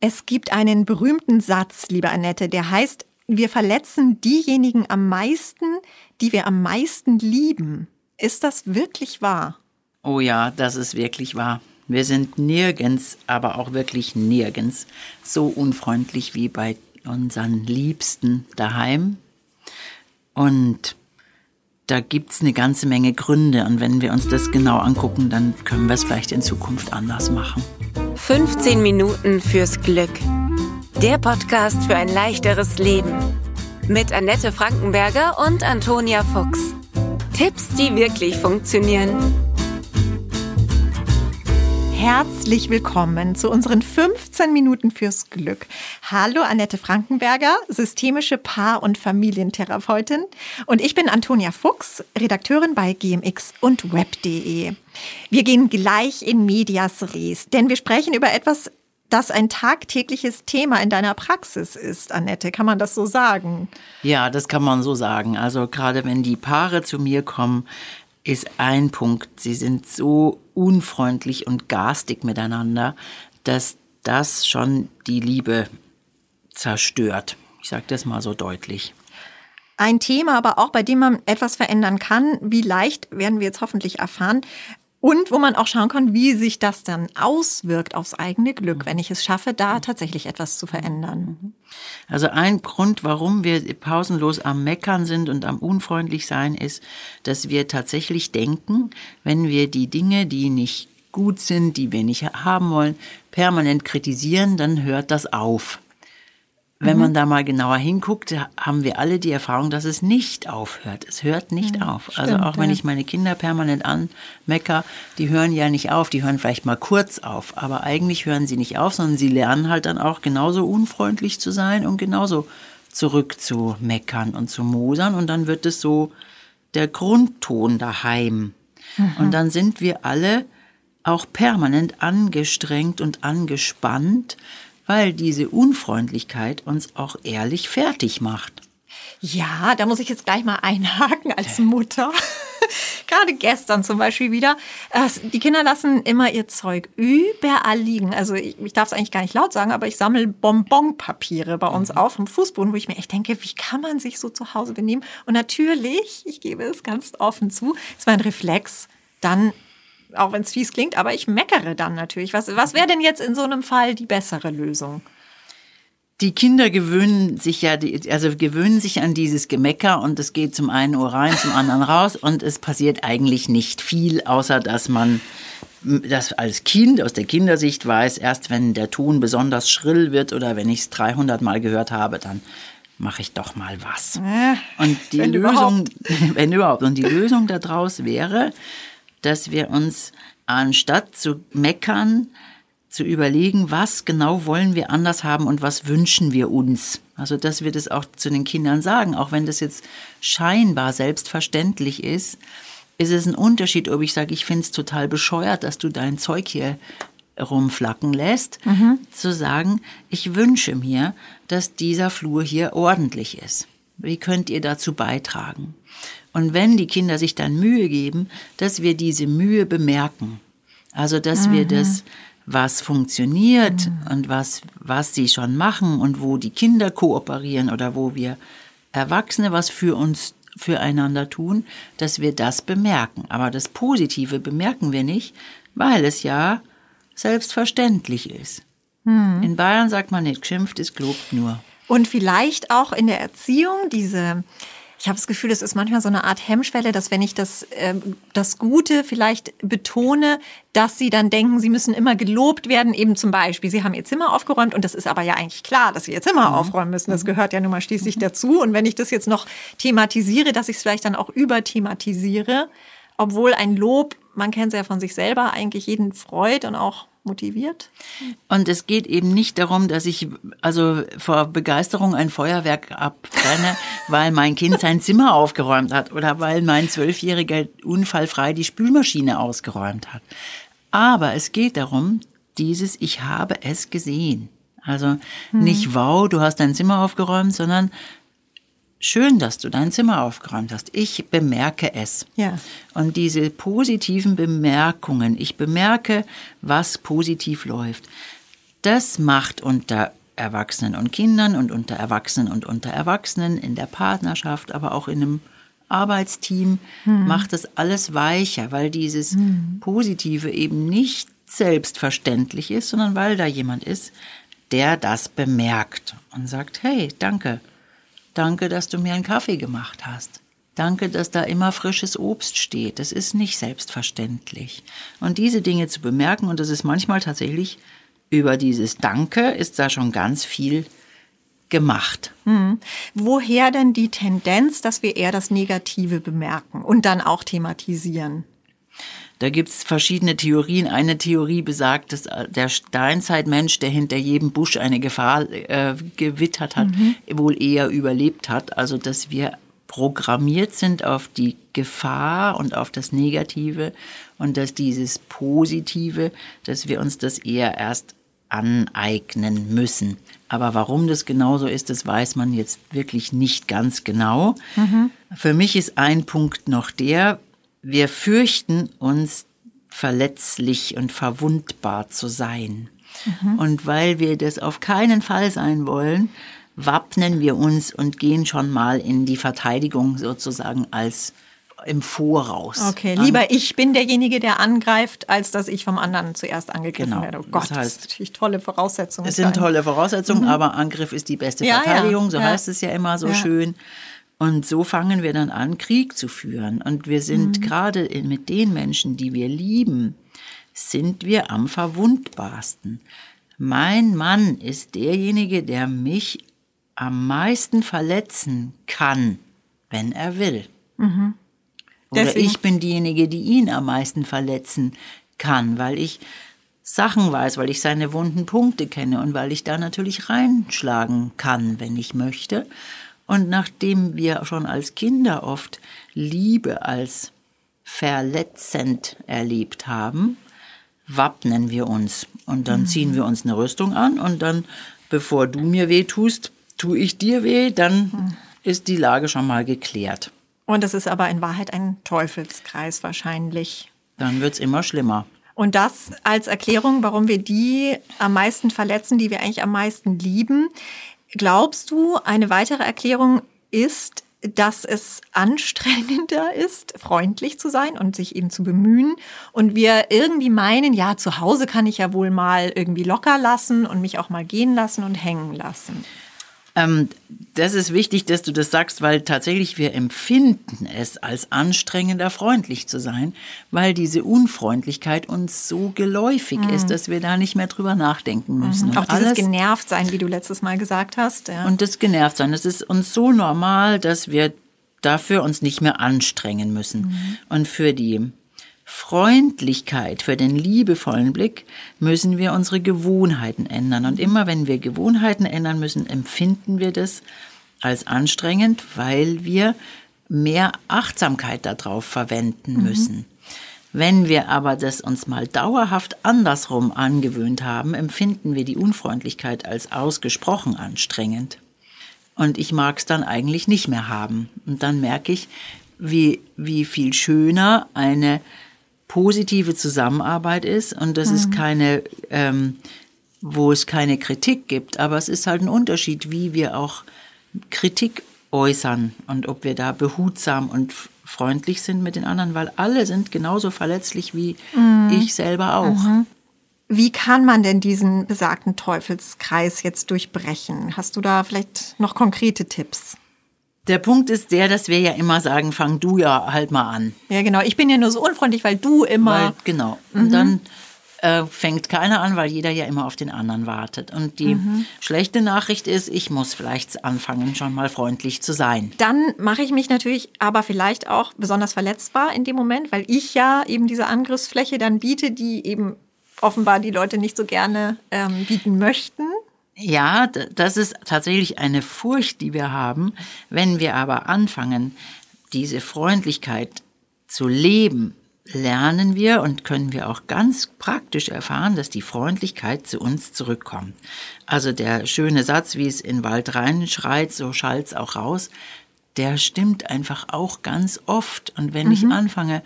Es gibt einen berühmten Satz, liebe Annette, der heißt, wir verletzen diejenigen am meisten, die wir am meisten lieben. Ist das wirklich wahr? Oh ja, das ist wirklich wahr. Wir sind nirgends, aber auch wirklich nirgends so unfreundlich wie bei unseren Liebsten daheim. Und da gibt es eine ganze Menge Gründe. Und wenn wir uns das genau angucken, dann können wir es vielleicht in Zukunft anders machen. 15 Minuten fürs Glück. Der Podcast für ein leichteres Leben. Mit Annette Frankenberger und Antonia Fuchs. Tipps, die wirklich funktionieren. Herzlich willkommen zu unseren 15 Minuten fürs Glück. Hallo Annette Frankenberger, systemische Paar- und Familientherapeutin. Und ich bin Antonia Fuchs, Redakteurin bei GMX und Web.de. Wir gehen gleich in Medias Res, denn wir sprechen über etwas, das ein tagtägliches Thema in deiner Praxis ist, Annette. Kann man das so sagen? Ja, das kann man so sagen. Also gerade wenn die Paare zu mir kommen, ist ein Punkt. Sie sind so unfreundlich und garstig miteinander, dass das schon die Liebe zerstört. Ich sage das mal so deutlich. Ein Thema aber auch, bei dem man etwas verändern kann. Wie leicht werden wir jetzt hoffentlich erfahren. Und wo man auch schauen kann, wie sich das dann auswirkt aufs eigene Glück, wenn ich es schaffe, da tatsächlich etwas zu verändern. Also ein Grund, warum wir pausenlos am Meckern sind und am unfreundlich sein, ist, dass wir tatsächlich denken, wenn wir die Dinge, die nicht gut sind, die wir nicht haben wollen, permanent kritisieren, dann hört das auf. Wenn mhm. man da mal genauer hinguckt, haben wir alle die Erfahrung, dass es nicht aufhört. Es hört nicht ja, auf. Also stimmt, also auch wenn ich meine Kinder permanent anmecker, die hören ja nicht auf. Die hören vielleicht mal kurz auf. Aber eigentlich hören sie nicht auf, sondern sie lernen halt dann auch genauso unfreundlich zu sein und genauso zurück zu meckern und zu mosern. Und dann wird es so der Grundton daheim. Mhm. Und dann sind wir alle auch permanent angestrengt und angespannt weil diese Unfreundlichkeit uns auch ehrlich fertig macht. Ja, da muss ich jetzt gleich mal einhaken als Mutter. Gerade gestern zum Beispiel wieder. Die Kinder lassen immer ihr Zeug überall liegen. Also ich, ich darf es eigentlich gar nicht laut sagen, aber ich sammle Bonbonpapiere bei uns mhm. auf dem Fußboden, wo ich mir echt denke, wie kann man sich so zu Hause benehmen? Und natürlich, ich gebe es ganz offen zu, ist mein Reflex, dann auch wenn es fies klingt, aber ich meckere dann natürlich. Was, was wäre denn jetzt in so einem Fall die bessere Lösung? Die Kinder gewöhnen sich ja, also gewöhnen sich an dieses Gemecker und es geht zum einen Ohr rein, zum anderen raus und es passiert eigentlich nicht viel, außer dass man das als Kind aus der Kindersicht weiß, erst wenn der Ton besonders schrill wird oder wenn ich es 300 Mal gehört habe, dann mache ich doch mal was. Äh, und die Lösung, überhaupt. wenn überhaupt, und die Lösung daraus wäre, dass wir uns anstatt zu meckern, zu überlegen, was genau wollen wir anders haben und was wünschen wir uns. Also, dass wir das auch zu den Kindern sagen, auch wenn das jetzt scheinbar selbstverständlich ist, ist es ein Unterschied, ob ich sage, ich finde es total bescheuert, dass du dein Zeug hier rumflacken lässt, mhm. zu sagen, ich wünsche mir, dass dieser Flur hier ordentlich ist. Wie könnt ihr dazu beitragen? Und wenn die Kinder sich dann Mühe geben, dass wir diese Mühe bemerken. Also, dass mhm. wir das, was funktioniert mhm. und was, was sie schon machen und wo die Kinder kooperieren oder wo wir Erwachsene was für uns füreinander tun, dass wir das bemerken. Aber das Positive bemerken wir nicht, weil es ja selbstverständlich ist. Mhm. In Bayern sagt man nicht, geschimpft ist gelobt nur. Und vielleicht auch in der Erziehung diese ich habe das Gefühl, es ist manchmal so eine Art Hemmschwelle, dass wenn ich das, äh, das Gute vielleicht betone, dass sie dann denken, sie müssen immer gelobt werden. Eben zum Beispiel, sie haben ihr Zimmer aufgeräumt und das ist aber ja eigentlich klar, dass sie ihr Zimmer mhm. aufräumen müssen. Das mhm. gehört ja nun mal schließlich mhm. dazu. Und wenn ich das jetzt noch thematisiere, dass ich es vielleicht dann auch überthematisiere, obwohl ein Lob, man kennt es ja von sich selber, eigentlich jeden freut und auch motiviert. Und es geht eben nicht darum, dass ich also vor Begeisterung ein Feuerwerk abbrenne, weil mein Kind sein Zimmer aufgeräumt hat oder weil mein Zwölfjähriger unfallfrei die Spülmaschine ausgeräumt hat. Aber es geht darum, dieses Ich habe es gesehen. Also nicht, wow, du hast dein Zimmer aufgeräumt, sondern schön, dass du dein Zimmer aufgeräumt hast. Ich bemerke es. Ja. Und diese positiven Bemerkungen, ich bemerke, was positiv läuft. Das macht unter Erwachsenen und Kindern und unter Erwachsenen und unter Erwachsenen in der Partnerschaft, aber auch in einem Arbeitsteam hm. macht das alles weicher, weil dieses hm. Positive eben nicht selbstverständlich ist, sondern weil da jemand ist, der das bemerkt und sagt, hey, danke, danke, dass du mir einen Kaffee gemacht hast. Danke, dass da immer frisches Obst steht. Das ist nicht selbstverständlich. Und diese Dinge zu bemerken, und das ist manchmal tatsächlich über dieses Danke, ist da schon ganz viel gemacht. Hm. Woher denn die Tendenz, dass wir eher das Negative bemerken und dann auch thematisieren? Da gibt es verschiedene Theorien. Eine Theorie besagt, dass äh, der Steinzeitmensch, der hinter jedem Busch eine Gefahr äh, gewittert hat, mhm. wohl eher überlebt hat. Also dass wir programmiert sind auf die Gefahr und auf das Negative und dass dieses Positive, dass wir uns das eher erst aneignen müssen. Aber warum das genauso ist, das weiß man jetzt wirklich nicht ganz genau. Mhm. Für mich ist ein Punkt noch der, wir fürchten uns verletzlich und verwundbar zu sein. Mhm. Und weil wir das auf keinen Fall sein wollen, wappnen wir uns und gehen schon mal in die Verteidigung sozusagen als im Voraus. Okay, lieber ich bin derjenige, der angreift, als dass ich vom anderen zuerst angegriffen genau. werde. Oh Gott, das, heißt, das natürlich tolle Voraussetzungen. Es sind tolle Voraussetzungen, mhm. aber Angriff ist die beste ja, Verteidigung, ja, so ja. heißt es ja immer so schön. Und so fangen wir dann an, Krieg zu führen. Und wir sind mhm. gerade mit den Menschen, die wir lieben, sind wir am verwundbarsten. Mein Mann ist derjenige, der mich am meisten verletzen kann, wenn er will. Mhm. Oder Deswegen. ich bin diejenige, die ihn am meisten verletzen kann, weil ich Sachen weiß, weil ich seine wunden Punkte kenne und weil ich da natürlich reinschlagen kann, wenn ich möchte. Und nachdem wir schon als Kinder oft Liebe als verletzend erlebt haben, wappnen wir uns und dann mhm. ziehen wir uns eine Rüstung an und dann, bevor du mir weh tust, tue ich dir weh, dann mhm. ist die Lage schon mal geklärt. Und es ist aber in Wahrheit ein Teufelskreis wahrscheinlich. Dann wird es immer schlimmer. Und das als Erklärung, warum wir die am meisten verletzen, die wir eigentlich am meisten lieben. Glaubst du, eine weitere Erklärung ist, dass es anstrengender ist, freundlich zu sein und sich eben zu bemühen. Und wir irgendwie meinen, ja, zu Hause kann ich ja wohl mal irgendwie locker lassen und mich auch mal gehen lassen und hängen lassen. Ähm, das ist wichtig, dass du das sagst, weil tatsächlich wir empfinden es als anstrengender, freundlich zu sein, weil diese Unfreundlichkeit uns so geläufig mhm. ist, dass wir da nicht mehr drüber nachdenken müssen. Mhm. Auch dieses genervt sein, wie du letztes Mal gesagt hast. Ja. Und das genervt sein, das ist uns so normal, dass wir dafür uns nicht mehr anstrengen müssen. Mhm. Und für die Freundlichkeit, für den liebevollen Blick müssen wir unsere Gewohnheiten ändern. Und immer wenn wir Gewohnheiten ändern müssen, empfinden wir das als anstrengend, weil wir mehr Achtsamkeit darauf verwenden mhm. müssen. Mhm. Wenn wir aber das uns mal dauerhaft andersrum angewöhnt haben, empfinden wir die Unfreundlichkeit als ausgesprochen anstrengend. Und ich mag es dann eigentlich nicht mehr haben. Und dann merke ich, wie, wie viel schöner eine positive Zusammenarbeit ist und das mhm. ist keine, ähm, wo es keine Kritik gibt, aber es ist halt ein Unterschied, wie wir auch Kritik äußern und ob wir da behutsam und freundlich sind mit den anderen, weil alle sind genauso verletzlich wie mhm. ich selber auch. Mhm. Wie kann man denn diesen besagten Teufelskreis jetzt durchbrechen? Hast du da vielleicht noch konkrete Tipps? Der Punkt ist der, dass wir ja immer sagen, fang du ja halt mal an. Ja, genau. Ich bin ja nur so unfreundlich, weil du immer. Weil, genau. Und mhm. dann äh, fängt keiner an, weil jeder ja immer auf den anderen wartet. Und die mhm. schlechte Nachricht ist, ich muss vielleicht anfangen, schon mal freundlich zu sein. Dann mache ich mich natürlich aber vielleicht auch besonders verletzbar in dem Moment, weil ich ja eben diese Angriffsfläche dann biete, die eben offenbar die Leute nicht so gerne ähm, bieten möchten. Ja, das ist tatsächlich eine Furcht, die wir haben. Wenn wir aber anfangen, diese Freundlichkeit zu leben, lernen wir und können wir auch ganz praktisch erfahren, dass die Freundlichkeit zu uns zurückkommt. Also der schöne Satz, wie es in Wald reinschreit, so schallt's auch raus, der stimmt einfach auch ganz oft. Und wenn mhm. ich anfange,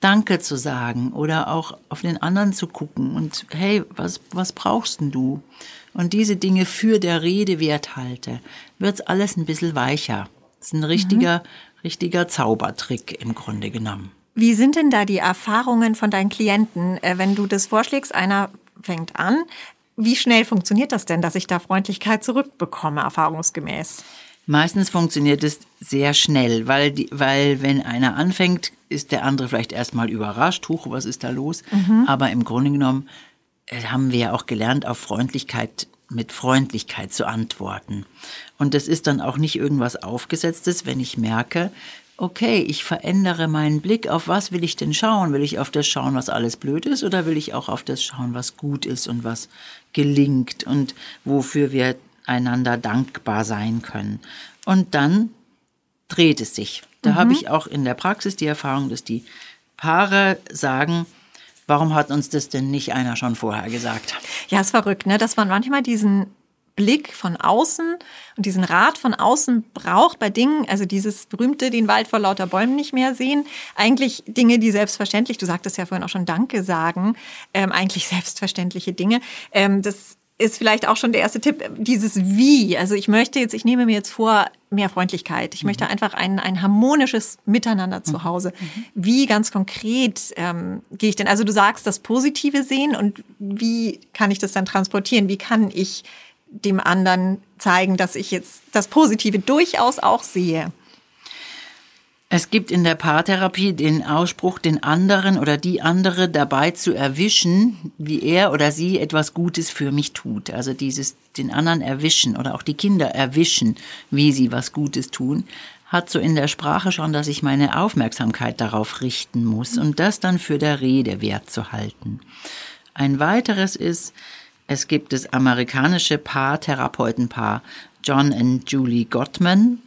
Danke zu sagen oder auch auf den anderen zu gucken und hey, was, was brauchst denn du? Und diese Dinge für der Rede wert halte, wird's alles ein bisschen weicher. Das ist ein richtiger, mhm. richtiger Zaubertrick im Grunde genommen. Wie sind denn da die Erfahrungen von deinen Klienten, äh, wenn du das vorschlägst, einer fängt an? Wie schnell funktioniert das denn, dass ich da Freundlichkeit zurückbekomme, erfahrungsgemäß? Meistens funktioniert es sehr schnell, weil, die, weil wenn einer anfängt, ist der andere vielleicht erstmal überrascht, huch, was ist da los? Mhm. Aber im Grunde genommen äh, haben wir ja auch gelernt, auf Freundlichkeit mit Freundlichkeit zu antworten. Und das ist dann auch nicht irgendwas Aufgesetztes, wenn ich merke, okay, ich verändere meinen Blick, auf was will ich denn schauen? Will ich auf das schauen, was alles blöd ist, oder will ich auch auf das schauen, was gut ist und was gelingt und wofür wir einander dankbar sein können. Und dann dreht es sich. Da mhm. habe ich auch in der Praxis die Erfahrung, dass die Paare sagen, warum hat uns das denn nicht einer schon vorher gesagt? Ja, ist verrückt, ne? dass man manchmal diesen Blick von außen und diesen Rat von außen braucht bei Dingen, also dieses berühmte, den Wald vor lauter Bäumen nicht mehr sehen, eigentlich Dinge, die selbstverständlich, du sagtest ja vorhin auch schon Danke sagen, ähm, eigentlich selbstverständliche Dinge. Ähm, das ist vielleicht auch schon der erste Tipp, dieses Wie. Also ich möchte jetzt, ich nehme mir jetzt vor, mehr Freundlichkeit. Ich mhm. möchte einfach ein, ein harmonisches Miteinander zu mhm. Hause. Mhm. Wie ganz konkret ähm, gehe ich denn? Also du sagst, das Positive sehen und wie kann ich das dann transportieren? Wie kann ich dem anderen zeigen, dass ich jetzt das Positive durchaus auch sehe? Es gibt in der Paartherapie den Ausspruch, den anderen oder die andere dabei zu erwischen, wie er oder sie etwas Gutes für mich tut. Also dieses den anderen erwischen oder auch die Kinder erwischen, wie sie was Gutes tun, hat so in der Sprache schon, dass ich meine Aufmerksamkeit darauf richten muss und das dann für der Rede wert zu halten. Ein weiteres ist, es gibt das amerikanische Paartherapeutenpaar John und Julie Gottman,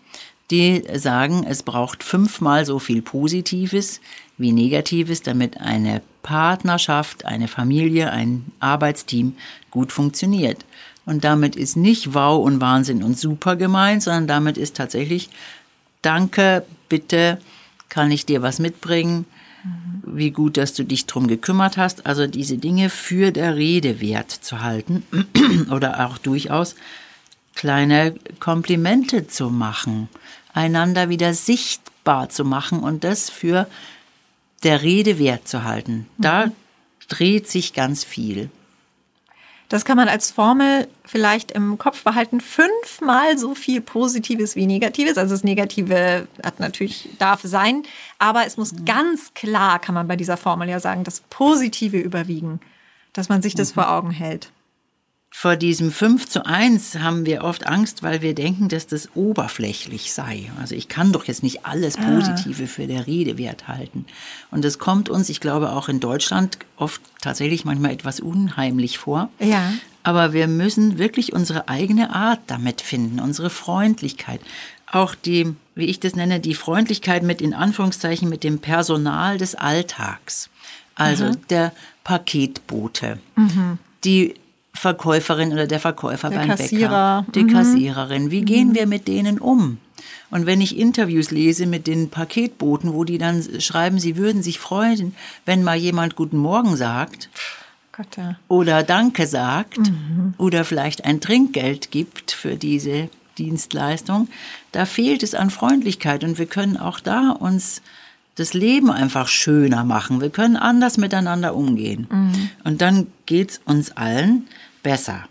die sagen, es braucht fünfmal so viel Positives wie Negatives, damit eine Partnerschaft, eine Familie, ein Arbeitsteam gut funktioniert. Und damit ist nicht Wow und Wahnsinn und super gemeint, sondern damit ist tatsächlich Danke, bitte, kann ich dir was mitbringen? Wie gut, dass du dich drum gekümmert hast. Also diese Dinge für der Rede wert zu halten oder auch durchaus kleine Komplimente zu machen, einander wieder sichtbar zu machen und das für der Rede wert zu halten. Da mhm. dreht sich ganz viel. Das kann man als Formel vielleicht im Kopf behalten. Fünfmal so viel Positives wie Negatives. Also das Negative hat natürlich, darf sein. Aber es muss mhm. ganz klar, kann man bei dieser Formel ja sagen, das Positive überwiegen. Dass man sich das mhm. vor Augen hält vor diesem 5 zu 1 haben wir oft Angst, weil wir denken, dass das oberflächlich sei. Also ich kann doch jetzt nicht alles ah. Positive ah. für der Rede wert halten. Und das kommt uns, ich glaube auch in Deutschland, oft tatsächlich manchmal etwas unheimlich vor. Ja. Aber wir müssen wirklich unsere eigene Art damit finden, unsere Freundlichkeit. Auch die, wie ich das nenne, die Freundlichkeit mit in Anführungszeichen mit dem Personal des Alltags. Also mhm. der Paketbote. Mhm. Die Verkäuferin oder der Verkäufer der beim Kassierer. Bäcker, die mhm. Kassiererin. Wie gehen mhm. wir mit denen um? Und wenn ich Interviews lese mit den Paketboten, wo die dann schreiben, sie würden sich freuen, wenn mal jemand Guten Morgen sagt Gott, ja. oder Danke sagt mhm. oder vielleicht ein Trinkgeld gibt für diese Dienstleistung, da fehlt es an Freundlichkeit und wir können auch da uns das Leben einfach schöner machen. Wir können anders miteinander umgehen. Mhm. Und dann geht es uns allen besser.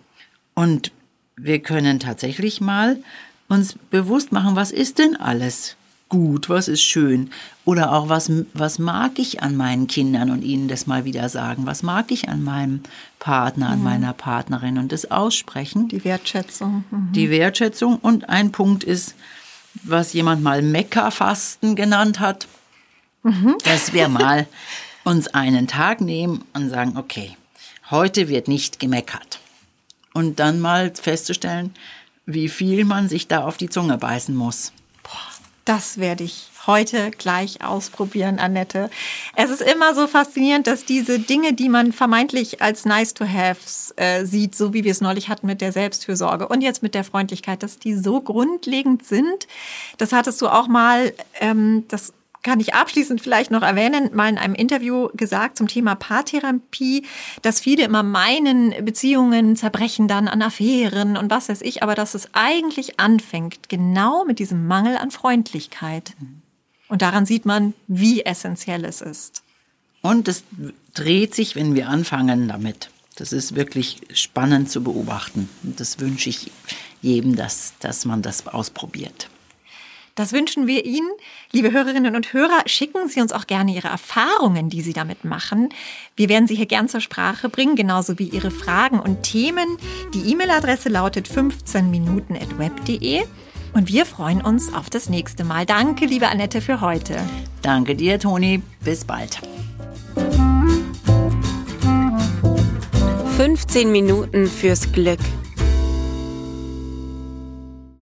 Und wir können tatsächlich mal uns bewusst machen, was ist denn alles gut, was ist schön oder auch was, was mag ich an meinen Kindern und ihnen das mal wieder sagen, was mag ich an meinem Partner, an mhm. meiner Partnerin und das aussprechen. Die Wertschätzung. Mhm. Die Wertschätzung und ein Punkt ist, was jemand mal Meckerfasten genannt hat, mhm. dass wir mal uns einen Tag nehmen und sagen, okay, heute wird nicht gemeckert. Und dann mal festzustellen, wie viel man sich da auf die Zunge beißen muss. Boah, das werde ich heute gleich ausprobieren, Annette. Es ist immer so faszinierend, dass diese Dinge, die man vermeintlich als nice to haves äh, sieht, so wie wir es neulich hatten mit der Selbstfürsorge und jetzt mit der Freundlichkeit, dass die so grundlegend sind. Das hattest du auch mal, ähm, das kann ich abschließend vielleicht noch erwähnen, mal in einem Interview gesagt zum Thema Paartherapie, dass viele immer meinen, Beziehungen zerbrechen dann an Affären und was weiß ich, aber dass es eigentlich anfängt, genau mit diesem Mangel an Freundlichkeit. Und daran sieht man, wie essentiell es ist. Und es dreht sich, wenn wir anfangen damit. Das ist wirklich spannend zu beobachten. Und das wünsche ich jedem, dass, dass man das ausprobiert. Das wünschen wir Ihnen. Liebe Hörerinnen und Hörer, schicken Sie uns auch gerne Ihre Erfahrungen, die Sie damit machen. Wir werden sie hier gern zur Sprache bringen, genauso wie Ihre Fragen und Themen. Die E-Mail-Adresse lautet 15minuten.web.de. Und wir freuen uns auf das nächste Mal. Danke, liebe Annette, für heute. Danke dir, Toni. Bis bald. 15 Minuten fürs Glück.